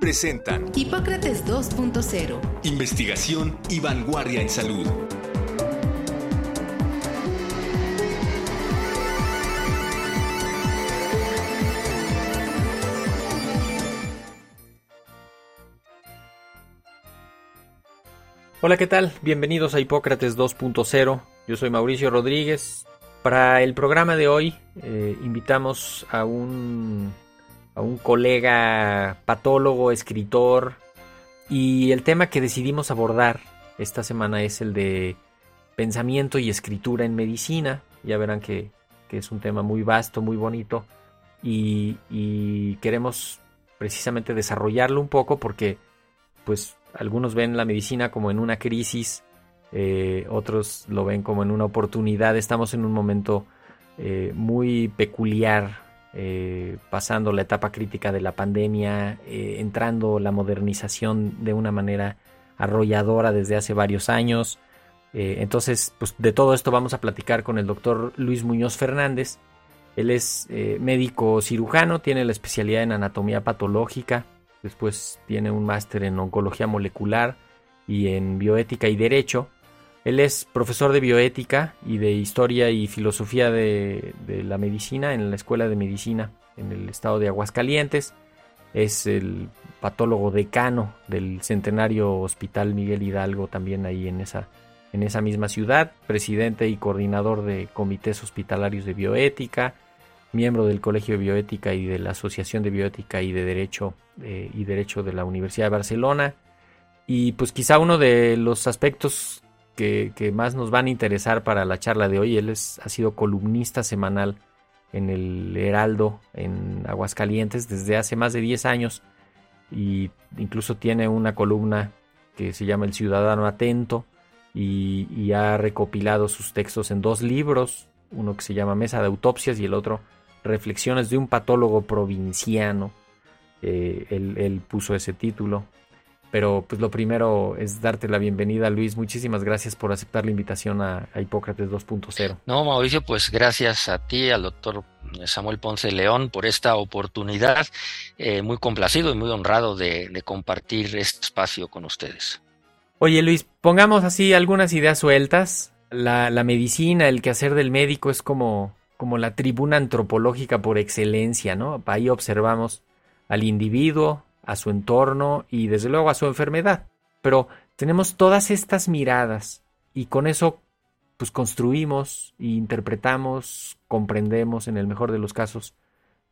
presentan Hipócrates 2.0. Investigación y vanguardia en salud. Hola, ¿qué tal? Bienvenidos a Hipócrates 2.0. Yo soy Mauricio Rodríguez. Para el programa de hoy eh, invitamos a un, a un colega patólogo, escritor, y el tema que decidimos abordar esta semana es el de pensamiento y escritura en medicina. Ya verán que, que es un tema muy vasto, muy bonito, y, queremos precisamente desarrollarlo un poco porque pues algunos ven la medicina como en una crisis, eh, otros lo ven como en una oportunidad. Estamos en un momento eh, muy peculiar, eh, pasando la etapa crítica de la pandemia, entrando la modernización de una manera arrolladora desde hace varios años. entonces, pues de todo esto vamos a platicar con el doctor Luis Muñoz Fernández. Él es médico cirujano, tiene la especialidad en anatomía patológica, después tiene un máster en oncología molecular y en bioética y derecho. Él es profesor de bioética y de historia y filosofía de, la medicina en la Escuela de Medicina en el estado de Aguascalientes. Es el patólogo decano del centenario Hospital Miguel Hidalgo también ahí en esa, en esa misma ciudad, presidente y coordinador de comités hospitalarios de bioética, miembro del Colegio de Bioética y de la Asociación de Bioética y de Derecho eh, y Derecho de la Universidad de Barcelona. Y pues quizá uno de los aspectos que, más nos van a interesar para la charla de hoy, él es, ha sido columnista semanal en el Heraldo en Aguascalientes desde hace más de 10 años y incluso tiene una columna que se llama El Ciudadano Atento y, ha recopilado sus textos en dos libros, uno que se llama Mesa de Autopsias y el otro Reflexiones de un patólogo provinciano. Eh, él, puso ese título. Pero pues lo primero es darte la bienvenida, Luis. Muchísimas gracias por aceptar la invitación a, Hipócrates 2.0. No, Mauricio, pues gracias a ti, al doctor Samuel Ponce León, por esta oportunidad. Eh, muy complacido y muy honrado de, compartir este espacio con ustedes. Oye, Luis, pongamos así algunas ideas sueltas. La, la medicina, el quehacer del médico es como como la tribuna antropológica por excelencia, ¿no? Ahí observamos al individuo, a su entorno y desde luego a su enfermedad. Pero tenemos todas estas miradas y con eso pues construimos e interpretamos, comprendemos en el mejor de los casos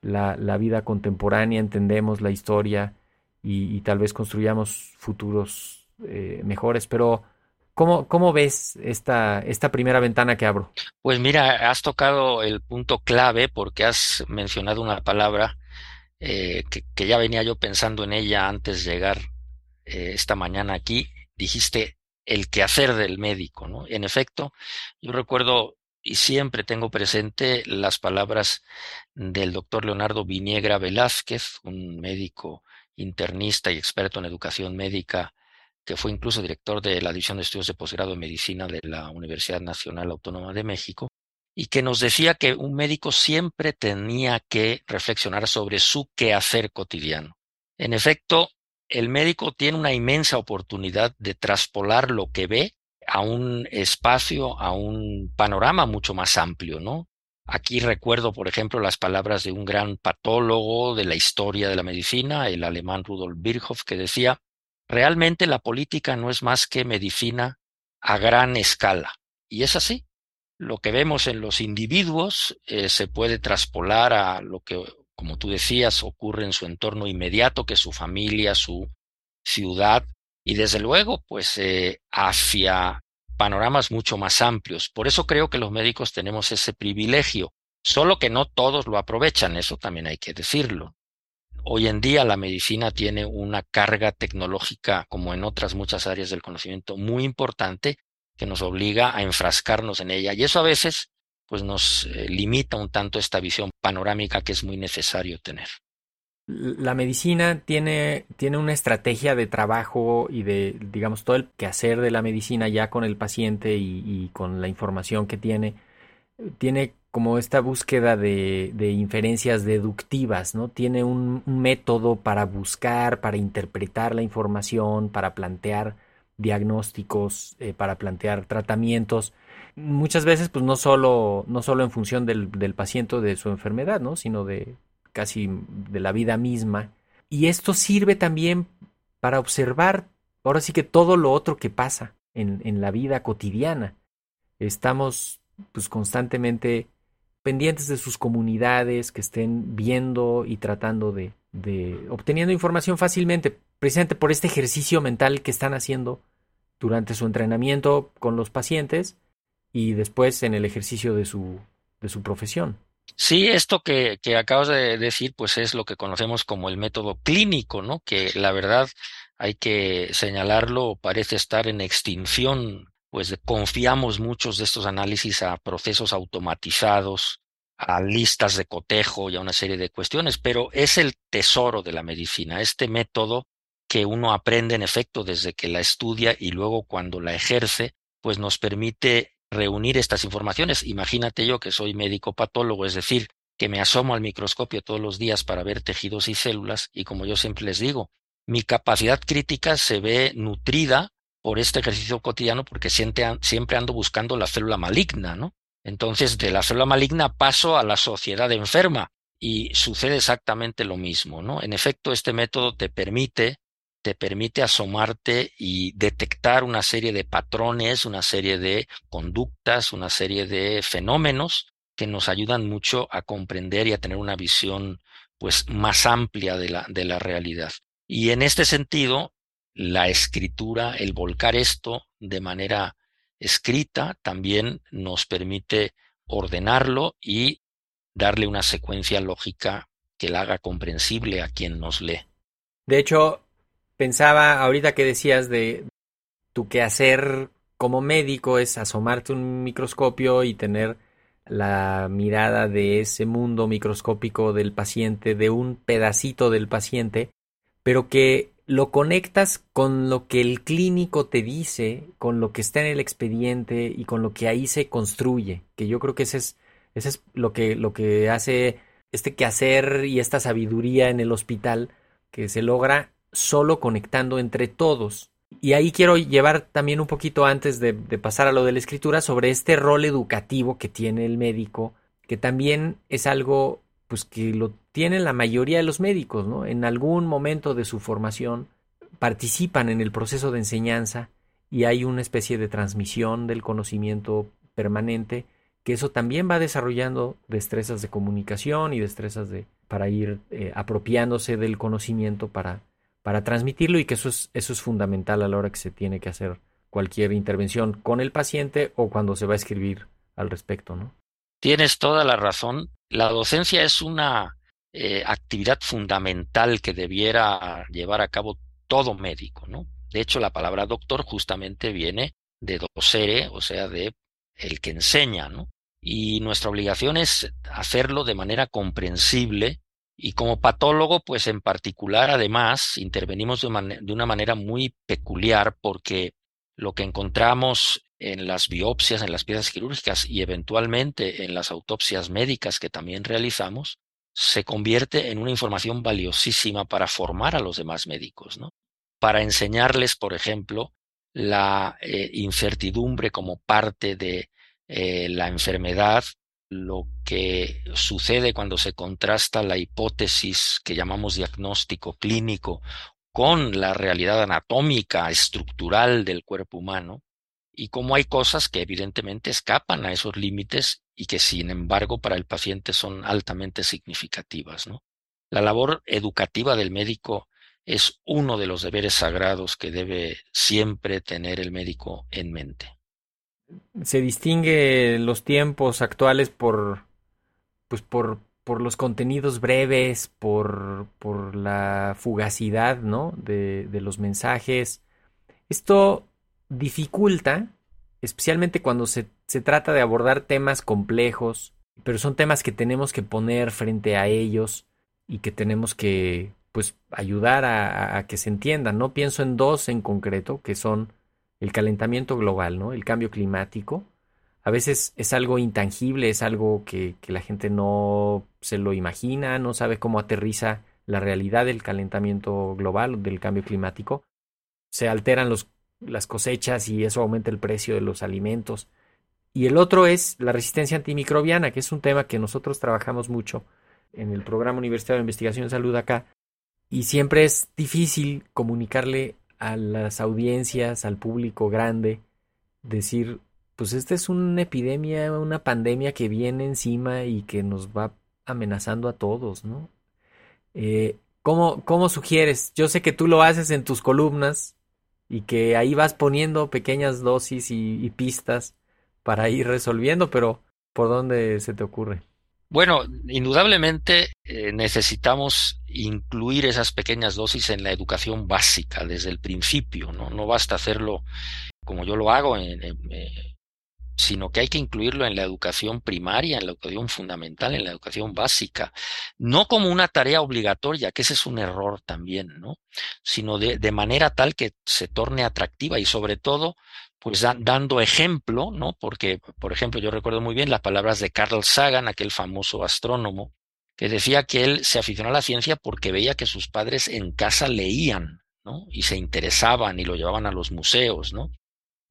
la, vida contemporánea, entendemos la historia y, tal vez construyamos futuros eh, mejores. Pero ¿Cómo, ¿Cómo, ves esta, esta primera ventana que abro? Pues mira, has tocado el punto clave porque has mencionado una palabra eh, que, ya venía yo pensando en ella antes de llegar eh, esta mañana aquí. Dijiste el quehacer del médico, ¿no? En efecto, yo recuerdo y siempre tengo presente las palabras del doctor Leonardo Viniegra Velázquez, un médico internista y experto en educación médica que fue incluso director de la División de Estudios de Posgrado en Medicina de la Universidad Nacional Autónoma de México, y que nos decía que un médico siempre tenía que reflexionar sobre su quehacer cotidiano. En efecto, el médico tiene una inmensa oportunidad de traspolar lo que ve a un espacio, a un panorama mucho más amplio, ¿no? Aquí recuerdo, por ejemplo, las palabras de un gran patólogo de la historia de la medicina, el alemán Rudolf Virchow, que decía, Realmente la política no es más que medicina a gran escala. Y es así. Lo que vemos en los individuos eh, se puede traspolar a lo que, como tú decías, ocurre en su entorno inmediato, que es su familia, su ciudad, y desde luego, pues eh, hacia panoramas mucho más amplios. Por eso creo que los médicos tenemos ese privilegio, solo que no todos lo aprovechan, eso también hay que decirlo. hoy en día la medicina tiene una carga tecnológica, como en otras muchas áreas del conocimiento, muy importante que nos obliga a enfrascarnos en ella. Y eso a veces pues nos eh, limita un tanto esta visión panorámica que es muy necesario tener. La medicina tiene, tiene una estrategia de trabajo y de, digamos, todo el quehacer de la medicina ya con el paciente y, con la información que tiene, tiene como esta búsqueda de, de inferencias deductivas, ¿no? Tiene un, método para buscar, para interpretar la información, para plantear diagnósticos, eh, para plantear tratamientos muchas veces pues no solo, no solo en función del, del paciente de su enfermedad, ¿no? sino de casi de la vida misma. Y esto sirve también para observar ahora sí que todo lo otro que pasa en, en la vida cotidiana. Estamos pues constantemente pendientes de sus comunidades, que estén viendo y tratando de, de obteniendo información fácilmente, precisamente por este ejercicio mental que están haciendo durante su entrenamiento con los pacientes y después en el ejercicio de su, de su profesión. Sí, esto que, que acabas de decir, pues es lo que conocemos como el método clínico, ¿no? Que la verdad hay que señalarlo, parece estar en extinción, pues confiamos muchos de estos análisis a procesos automatizados, a listas de cotejo y a una serie de cuestiones, pero es el tesoro de la medicina, este método que uno aprende en efecto desde que la estudia y luego cuando la ejerce, pues nos permite reunir estas informaciones. Imagínate yo que soy médico patólogo, es decir, que me asomo al microscopio todos los días para ver tejidos y células y como yo siempre les digo, mi capacidad crítica se ve nutrida por este ejercicio cotidiano porque siempre, ando buscando la célula maligna, ¿no? Entonces, de la célula maligna paso a la sociedad enferma y sucede exactamente lo mismo, ¿no? En efecto, este método te permite te permite asomarte y detectar una serie de patrones, una serie de conductas, una serie de fenómenos que nos ayudan mucho a comprender y a tener una visión pues más amplia de la, de la realidad. Y en este sentido, la escritura, el volcar esto de manera escrita, también nos permite ordenarlo y darle una secuencia lógica que la haga comprensible a quien nos lee. De hecho, pensaba ahorita que decías de tu quehacer como médico es asomarte un microscopio y tener la mirada de ese mundo microscópico del paciente, de un pedacito del paciente, pero que lo conectas con lo que el clínico te dice, con lo que está en el expediente y con lo que ahí se construye, que yo creo que ese es, ese es lo, que, lo que hace este quehacer y esta sabiduría en el hospital, que se logra solo conectando entre todos. Y ahí quiero llevar también un poquito antes de, pasar a lo de la escritura sobre este rol educativo que tiene el médico, que también es algo pues que lo tienen la mayoría de los médicos, ¿no? En algún momento de su formación participan en el proceso de enseñanza y hay una especie de transmisión del conocimiento permanente que eso también va desarrollando destrezas de comunicación y destrezas de para ir eh, apropiándose del conocimiento para para transmitirlo y que eso es, eso es fundamental a la hora que se tiene que hacer cualquier intervención con el paciente o cuando se va a escribir al respecto, ¿no? Tienes toda la razón. La docencia es una eh, actividad fundamental que debiera llevar a cabo todo médico, ¿no? De hecho, la palabra doctor justamente viene de docere, o sea, de el que enseña, ¿no? Y nuestra obligación es hacerlo de manera comprensible y como patólogo, pues en particular, además, intervenimos de, de, una manera muy peculiar porque lo que encontramos en las biopsias, en las piezas quirúrgicas y eventualmente en las autopsias médicas que también realizamos, se convierte en una información valiosísima para formar a los demás médicos, ¿no? Para enseñarles, por ejemplo, la eh, incertidumbre como parte de eh, la enfermedad lo que sucede cuando se contrasta la hipótesis que llamamos diagnóstico clínico con la realidad anatómica, estructural del cuerpo humano, y cómo hay cosas que evidentemente escapan a esos límites y que sin embargo para el paciente son altamente significativas. ¿no? La labor educativa del médico es uno de los deberes sagrados que debe siempre tener el médico en mente se distingue los tiempos actuales por pues por por los contenidos breves, por, por la fugacidad ¿no? de, de los mensajes. Esto dificulta, especialmente cuando se, se trata de abordar temas complejos, pero son temas que tenemos que poner frente a ellos y que tenemos que pues ayudar a, que se entiendan. No pienso en dos en concreto, que son el calentamiento global, ¿no? El cambio climático. A veces es algo intangible, es algo que, que la gente no se lo imagina, no sabe cómo aterriza la realidad del calentamiento global, del cambio climático. Se alteran los, las cosechas y eso aumenta el precio de los alimentos. Y el otro es la resistencia antimicrobiana, que es un tema que nosotros trabajamos mucho en el programa Universitario de Investigación en Salud acá. Y siempre es difícil comunicarle a las audiencias, al público grande, decir, pues esta es una epidemia, una pandemia que viene encima y que nos va amenazando a todos, ¿no? Eh, ¿cómo, ¿Cómo sugieres? Yo sé que tú lo haces en tus columnas y que ahí vas poniendo pequeñas dosis y, pistas para ir resolviendo, pero ¿por dónde se te ocurre? Bueno, indudablemente eh, necesitamos incluir esas pequeñas dosis en la educación básica desde el principio, ¿no? No basta hacerlo como yo lo hago, en, en, eh, sino que hay que incluirlo en la educación primaria, en la educación fundamental, en la educación básica, no como una tarea obligatoria, que ese es un error también, ¿no? Sino de, manera tal que se torne atractiva y sobre todo pues da, dando ejemplo, ¿no? Porque, por ejemplo, yo recuerdo muy bien las palabras de Carl Sagan, aquel famoso astrónomo, que decía que él se aficionó a la ciencia porque veía que sus padres en casa leían, ¿no? Y se interesaban y lo llevaban a los museos, ¿no?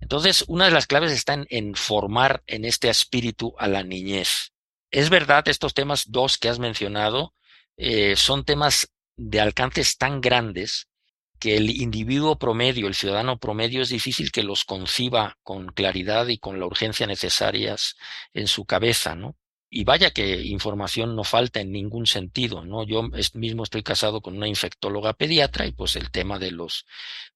Entonces, una de las claves está en, formar en este espíritu a la niñez. Es verdad, estos temas dos que has mencionado eh, son temas de alcances tan grandes que el individuo promedio, el ciudadano promedio, es difícil que los conciba con claridad y con la urgencia necesarias en su cabeza, ¿no? Y vaya que información no falta en ningún sentido, ¿no? Yo mismo estoy casado con una infectóloga pediatra y pues el tema de los,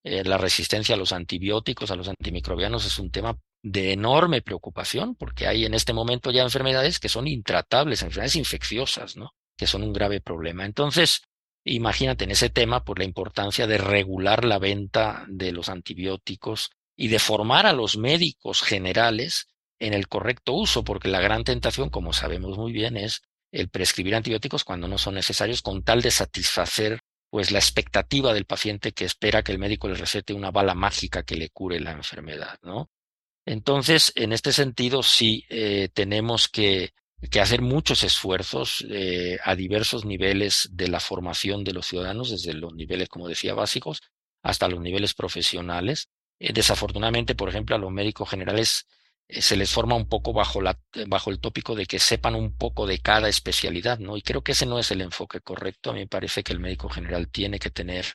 eh, la resistencia a los antibióticos, a los antimicrobianos es un tema de enorme preocupación porque hay en este momento ya enfermedades que son intratables, enfermedades infecciosas, ¿no? Que son un grave problema. Entonces, Imagínate en ese tema por la importancia de regular la venta de los antibióticos y de formar a los médicos generales en el correcto uso, porque la gran tentación, como sabemos muy bien, es el prescribir antibióticos cuando no son necesarios con tal de satisfacer pues la expectativa del paciente que espera que el médico le recete una bala mágica que le cure la enfermedad, ¿no? Entonces, en este sentido, sí eh, tenemos que que hacer muchos esfuerzos eh, a diversos niveles de la formación de los ciudadanos, desde los niveles, como decía, básicos hasta los niveles profesionales. Eh, desafortunadamente, por ejemplo, a los médicos generales se les forma un poco bajo, la, bajo el tópico de que sepan un poco de cada especialidad, ¿no? Y creo que ese no es el enfoque correcto. A mí me parece que el médico general tiene que tener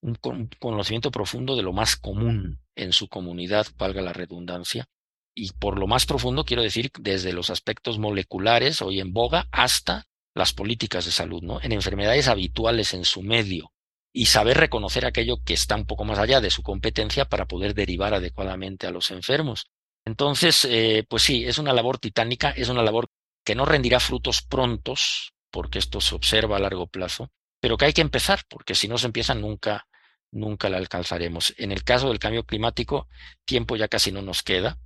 un, un conocimiento profundo de lo más común en su comunidad, valga la redundancia, y por lo más profundo quiero decir desde los aspectos moleculares hoy en boga hasta las políticas de salud, ¿no? En enfermedades habituales en su medio y saber reconocer aquello que está un poco más allá de su competencia para poder derivar adecuadamente a los enfermos. Entonces, eh, pues sí, es una labor titánica, es una labor que no rendirá frutos prontos, porque esto se observa a largo plazo, pero que hay que empezar, porque si no se empieza nunca, nunca la alcanzaremos. En el caso del cambio climático, tiempo ya casi no nos queda.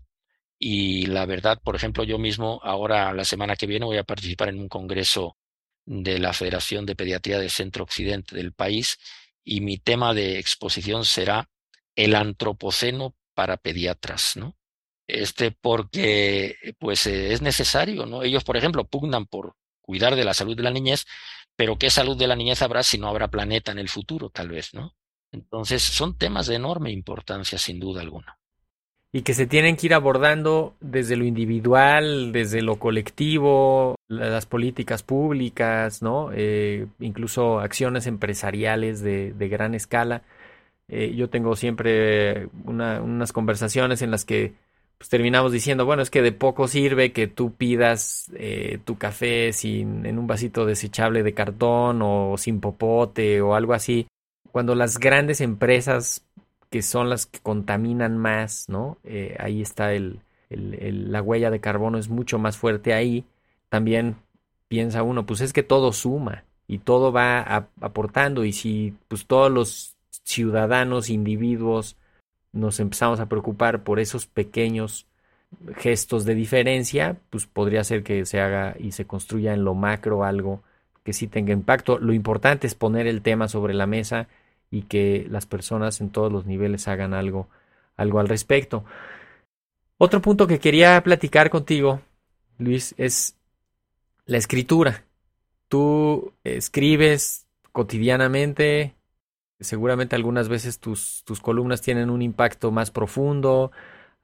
Y la verdad, por ejemplo, yo mismo ahora, la semana que viene, voy a participar en un congreso de la Federación de Pediatría del Centro Occidente del país y mi tema de exposición será el antropoceno para pediatras, ¿no? Este porque pues es necesario, ¿no? Ellos, por ejemplo, pugnan por cuidar de la salud de la niñez, pero ¿qué salud de la niñez habrá si no habrá planeta en el futuro, tal vez, ¿no? Entonces, son temas de enorme importancia, sin duda alguna y que se tienen que ir abordando desde lo individual, desde lo colectivo, las políticas públicas, ¿no? Eh, incluso acciones empresariales de, de gran escala. Eh, yo tengo siempre una, unas conversaciones en las que pues, terminamos diciendo, bueno, es que de poco sirve que tú pidas eh, tu café sin, en un vasito desechable de cartón o sin popote o algo así, cuando las grandes empresas que son las que contaminan más, ¿no? Eh, ahí está el, el, el, la huella de carbono es mucho más fuerte ahí. También piensa uno, pues es que todo suma y todo va aportando y si pues todos los ciudadanos, individuos, nos empezamos a preocupar por esos pequeños gestos de diferencia, pues podría ser que se haga y se construya en lo macro algo que sí tenga impacto. Lo importante es poner el tema sobre la mesa y que las personas en todos los niveles hagan algo, algo al respecto. Otro punto que quería platicar contigo, Luis, es la escritura. Tú escribes cotidianamente, seguramente algunas veces tus, tus columnas tienen un impacto más profundo,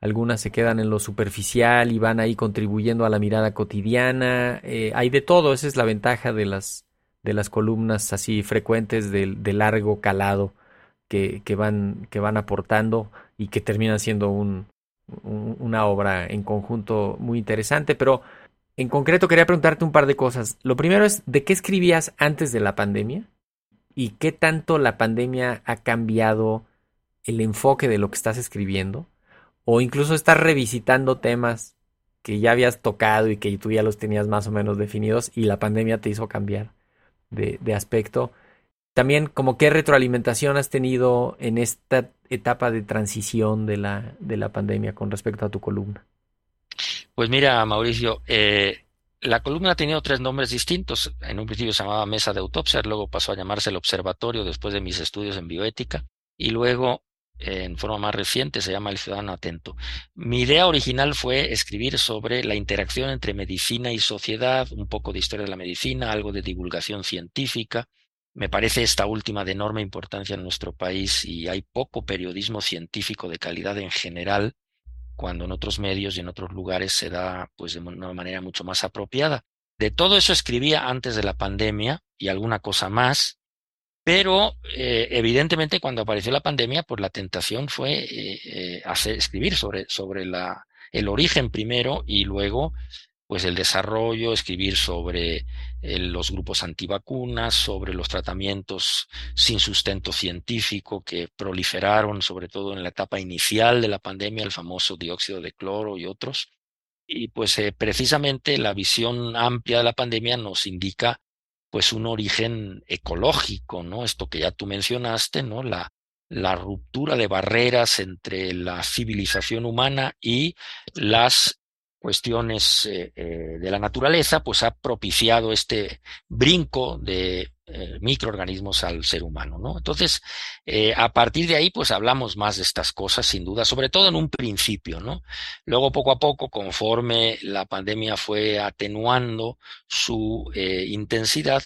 algunas se quedan en lo superficial y van ahí contribuyendo a la mirada cotidiana. Eh, hay de todo, esa es la ventaja de las, de las columnas así frecuentes de, largo calado que, que, van, que van aportando y que terminan siendo un, una obra en conjunto muy interesante. Pero en concreto quería preguntarte un par de cosas. Lo primero es, ¿de qué escribías antes de la pandemia? ¿Y qué tanto la pandemia ha cambiado el enfoque de lo que estás escribiendo? o incluso estás revisitando temas que ya habías tocado y que tú ya los tenías más o menos definidos y la pandemia te hizo cambiar de, aspecto. También, como qué retroalimentación has tenido en esta etapa de transición de la, de la pandemia con respecto a tu columna. Pues mira, Mauricio, eh, la columna ha tenido tres nombres distintos. En un principio se llamaba Mesa de Autopsia, luego pasó a llamarse el Observatorio después de mis estudios en bioética, y luego en forma más reciente, se llama El Ciudadano Atento. Mi idea original fue escribir sobre la interacción entre medicina y sociedad, un poco de historia de la medicina, algo de divulgación científica. Me parece esta última de enorme importancia en nuestro país y hay poco periodismo científico de calidad en general, cuando en otros medios y en otros lugares se da pues de una manera mucho más apropiada. De todo eso escribía antes de la pandemia y alguna cosa más, pero eh, evidentemente cuando apareció la pandemia, pues la tentación fue eh, eh, hacer, escribir sobre, sobre la, el origen primero y luego pues el desarrollo, escribir sobre los grupos antivacunas, sobre los tratamientos sin sustento científico que proliferaron sobre todo en la etapa inicial de la pandemia, el famoso dióxido de cloro y otros. Y pues precisamente la visión amplia de la pandemia nos indica pues un origen ecológico, ¿no? Esto que ya tú mencionaste, ¿no? La, la ruptura de barreras entre la civilización humana y las cuestiones eh, eh, de la naturaleza, pues ha propiciado este brinco de eh, microorganismos al ser humano, ¿no? Entonces, a partir de ahí, pues hablamos más de estas cosas, sin duda, sobre todo en un principio, ¿no? Luego, poco a poco, conforme la pandemia fue atenuando su intensidad,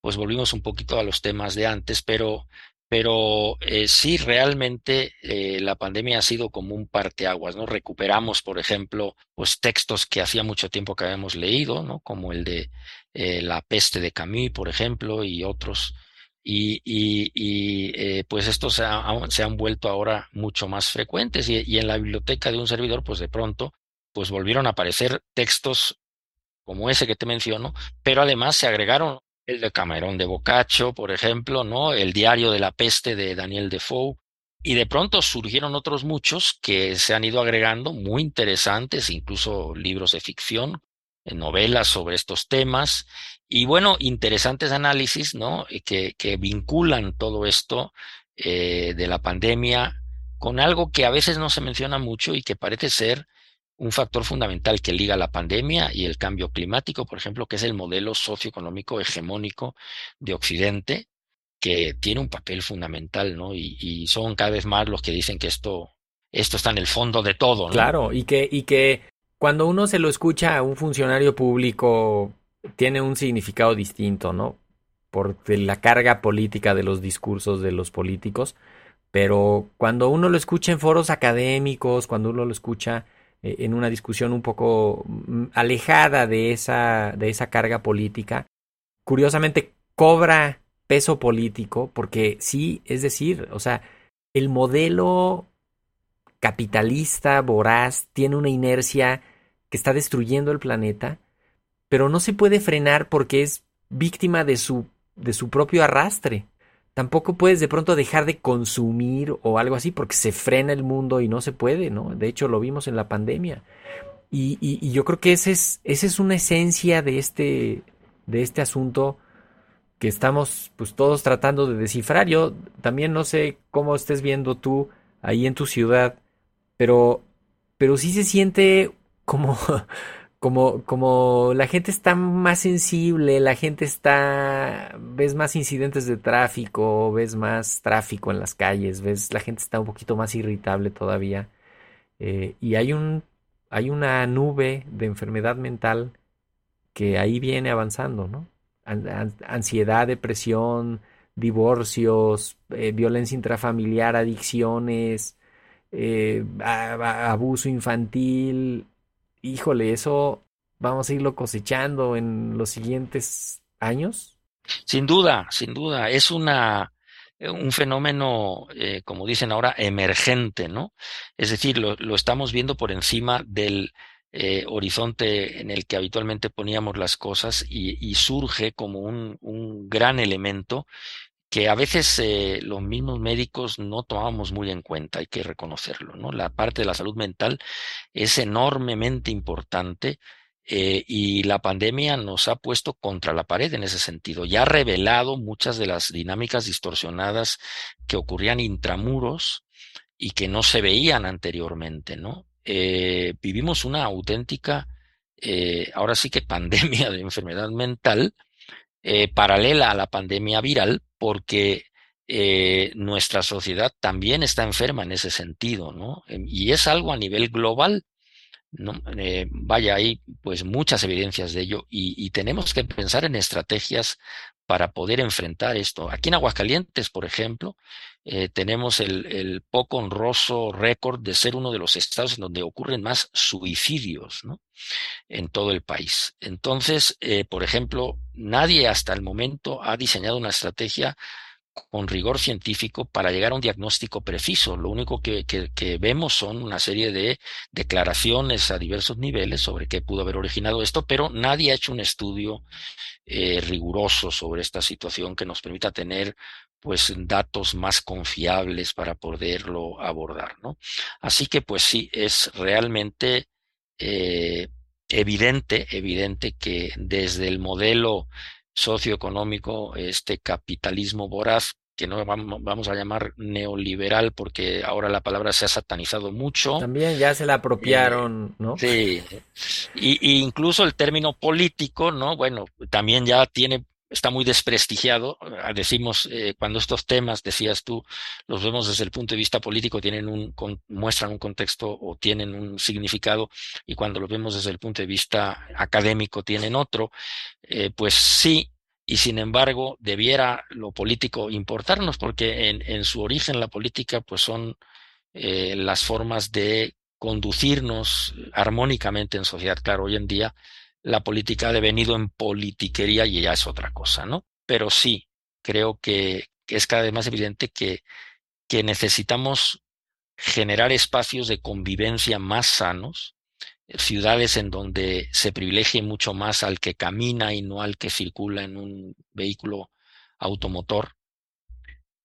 pues volvimos un poquito a los temas de antes, pero pero eh, sí realmente eh, la pandemia ha sido como un parteaguas, ¿no? Recuperamos, por ejemplo, pues textos que hacía mucho tiempo que habíamos leído, ¿no? Como el de eh, La peste de Camus, por ejemplo, y otros. Y, y, pues estos se, se, han vuelto ahora mucho más frecuentes y, y en la biblioteca de un servidor, pues de pronto, pues volvieron a aparecer textos como ese que te menciono, pero además se agregaron el de Camerón de Boccaccio, por ejemplo, ¿no? El diario de la peste de Daniel Defoe. Y de pronto surgieron otros muchos que se han ido agregando, muy interesantes, incluso libros de ficción, eh, novelas sobre estos temas. Y bueno, interesantes análisis, ¿no? Que, que vinculan todo esto eh, de la pandemia con algo que a veces no se menciona mucho y que parece ser un factor fundamental que liga la pandemia y el cambio climático, por ejemplo, que es el modelo socioeconómico hegemónico de Occidente, que tiene un papel fundamental, ¿no? Y, son cada vez más los que dicen que esto, esto está en el fondo de todo, ¿no? Claro, y que, y que cuando uno se lo escucha a un funcionario público, tiene un significado distinto, ¿no? Por la carga política de los discursos de los políticos, pero cuando uno lo escucha en foros académicos, cuando uno lo escucha en una discusión un poco mm, alejada de esa, de esa carga política, curiosamente cobra peso político porque sí, es decir, o sea, el modelo capitalista, voraz, tiene una inercia que está destruyendo el planeta, pero no se puede frenar porque es víctima de su, de su propio arrastre tampoco puedes de pronto dejar de consumir o algo así porque se frena el mundo y no se puede, ¿no? De hecho, lo vimos en la pandemia. Y, yo creo que esa es, es una esencia de este, de este asunto que estamos pues todos tratando de descifrar. Yo también no sé cómo estés viendo tú ahí en tu ciudad, pero, pero sí se siente como, como, como la gente está más sensible, la gente está, ves más incidentes de tráfico, ves más tráfico en las calles, ves, la gente está un poquito más irritable todavía. Eh, y hay un, hay una nube de enfermedad mental que ahí viene avanzando, ¿no? ansiedad, depresión, divorcios, eh, violencia intrafamiliar, adicciones, eh, abuso infantil. Híjole, eso vamos a irlo cosechando en los siguientes años. Sin duda, sin duda. Es una un fenómeno, eh, como dicen ahora, emergente, ¿no? Es decir, lo, estamos viendo por encima del eh, horizonte en el que habitualmente poníamos las cosas y, surge como un, gran elemento que a veces eh, los mismos médicos no tomamos muy en cuenta, hay que reconocerlo, ¿no? La parte de la salud mental es enormemente importante eh, y la pandemia nos ha puesto contra la pared en ese sentido y ha revelado muchas de las dinámicas distorsionadas que ocurrían intramuros y que no se veían anteriormente, ¿no? Eh, vivimos una auténtica, ahora sí que pandemia de enfermedad mental, paralela a la pandemia viral, porque nuestra sociedad también está enferma en ese sentido, ¿no? Em, y es algo a nivel global. ¿No? vaya, hay pues muchas evidencias de ello y, tenemos que pensar en estrategias para poder enfrentar esto. Aquí en Aguascalientes, por ejemplo, eh, tenemos el, poco honroso récord de ser uno de los estados en donde ocurren más suicidios en todo el país. Entonces, eh, por ejemplo, nadie hasta el momento ha diseñado una estrategia con rigor científico para llegar a un diagnóstico preciso. Lo único que, que, vemos son una serie de declaraciones a diversos niveles sobre qué pudo haber originado esto, pero nadie ha hecho un estudio eh, riguroso sobre esta situación que nos permita tener pues datos más confiables para poderlo abordar, ¿no? Así que pues sí, es realmente eh, evidente, evidente que desde el modelo socioeconómico, este capitalismo voraz, que no vamos a llamar neoliberal porque ahora la palabra se ha satanizado mucho. También ya se la apropiaron, ¿no? Sí. Y, y, incluso el término político, ¿no? Bueno, también ya tiene está muy desprestigiado. Ah, decimos, eh, cuando estos temas, decías tú, los vemos desde el punto de vista político, tienen un, muestran un contexto o tienen un significado, y cuando los vemos desde el punto de vista académico tienen otro, eh, pues sí, y sin embargo debiera lo político importarnos, porque en, en su origen la política pues son eh, las formas de conducirnos armónicamente en sociedad. Claro, hoy en día la política ha devenido en politiquería y ya es otra cosa, ¿no? Pero sí, creo que, es cada vez más evidente que, que necesitamos generar espacios de convivencia más sanos, ciudades en donde se privilegie mucho más al que camina y no al que circula en un vehículo automotor,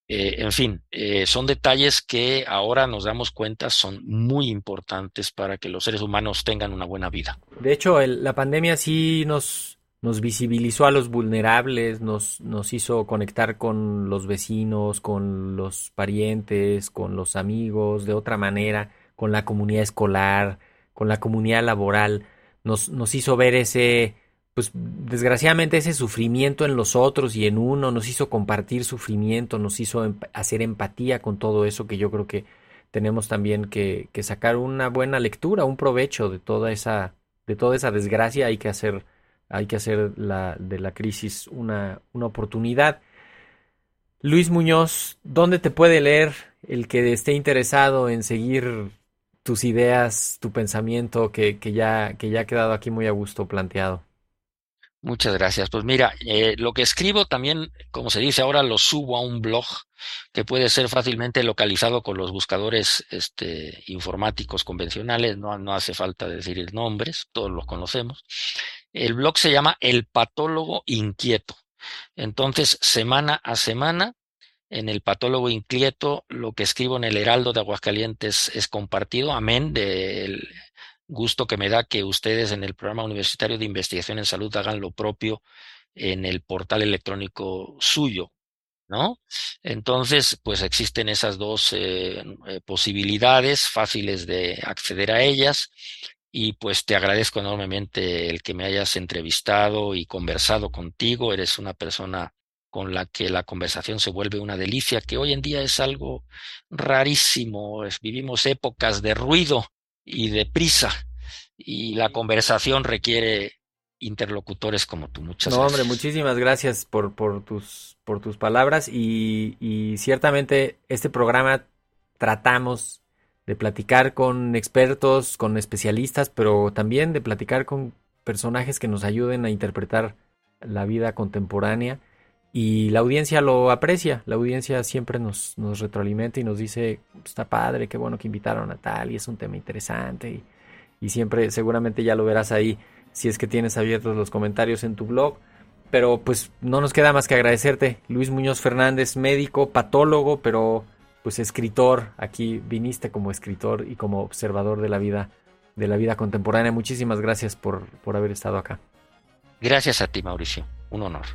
eh, en fin, eh, son detalles que ahora nos damos cuenta son muy importantes para que los seres humanos tengan una buena vida. De hecho, la pandemia sí nos, nos visibilizó a los vulnerables, nos, nos hizo conectar con los vecinos, con los parientes, con los amigos, de otra manera, con la comunidad escolar, con la comunidad laboral. Nos, nos hizo ver ese, pues desgraciadamente ese sufrimiento en los otros y en uno nos hizo compartir sufrimiento, nos hizo hacer empatía con todo eso que yo creo que tenemos también que, que, sacar una buena lectura, un provecho de toda esa, de toda esa desgracia, hay que hacer, hay que hacer la, de la crisis una, una oportunidad. Luis Muñoz, ¿dónde te puede leer el que esté interesado en seguir tus ideas, tu pensamiento que, que, ya, que ya ha quedado aquí muy a gusto planteado? Muchas gracias. Pues mira, eh, lo que escribo también, como se dice ahora, lo subo a un blog que puede ser fácilmente localizado con los buscadores este, informáticos convencionales. No, no hace falta decir nombres, todos los conocemos. El blog se llama El Patólogo Inquieto. Entonces, semana a semana, en el Patólogo Inquieto, lo que escribo en el Heraldo de Aguascalientes es compartido, amén del gusto que me da que ustedes en el programa universitario de investigación en salud hagan lo propio en el portal electrónico suyo, ¿no? Entonces, pues existen esas dos eh, eh, posibilidades fáciles de acceder a ellas y pues te agradezco enormemente el que me hayas entrevistado y conversado contigo. Eres una persona con la que la conversación se vuelve una delicia, que hoy en día es algo rarísimo. vivimos épocas de ruido y de prisa y la conversación requiere interlocutores como tú. Muchas no, hombre, muchísimas gracias por, por, tus, por tus palabras y, y ciertamente este programa tratamos de platicar con expertos, con especialistas, pero también de platicar con personajes que nos ayuden a interpretar la vida contemporánea y la audiencia lo aprecia, la audiencia siempre nos, nos retroalimenta y nos dice, está padre, qué bueno que invitaron a tal y es un tema interesante y, y siempre seguramente ya lo verás ahí si es que tienes abiertos los comentarios en tu blog. Pero pues no nos queda más que agradecerte. Luis Muñoz Fernández, médico, patólogo, pero pues escritor. Aquí viniste como escritor y como observador de la vida, de la vida contemporánea. Muchísimas gracias por, por haber estado acá. Gracias a ti, Mauricio. Un honor.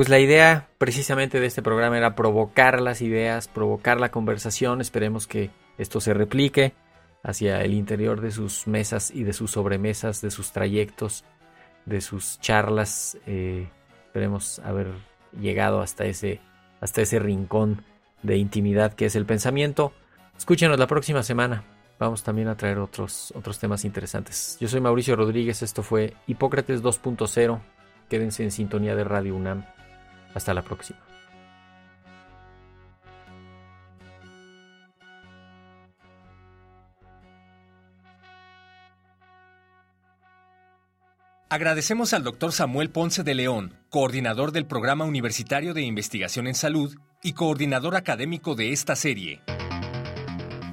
Pues la idea precisamente de este programa era provocar las ideas, provocar la conversación. Esperemos que esto se replique hacia el interior de sus mesas y de sus sobremesas, de sus trayectos, de sus charlas. Eh, esperemos haber llegado hasta ese, hasta ese rincón de intimidad que es el pensamiento. Escúchenos la próxima semana. Vamos también a traer otros, otros temas interesantes. Yo soy Mauricio Rodríguez, esto fue Hipócrates 2.0. Quédense en sintonía de Radio UNAM. Hasta la próxima. Agradecemos al doctor Samuel Ponce de León, coordinador del Programa Universitario de Investigación en Salud y coordinador académico de esta serie.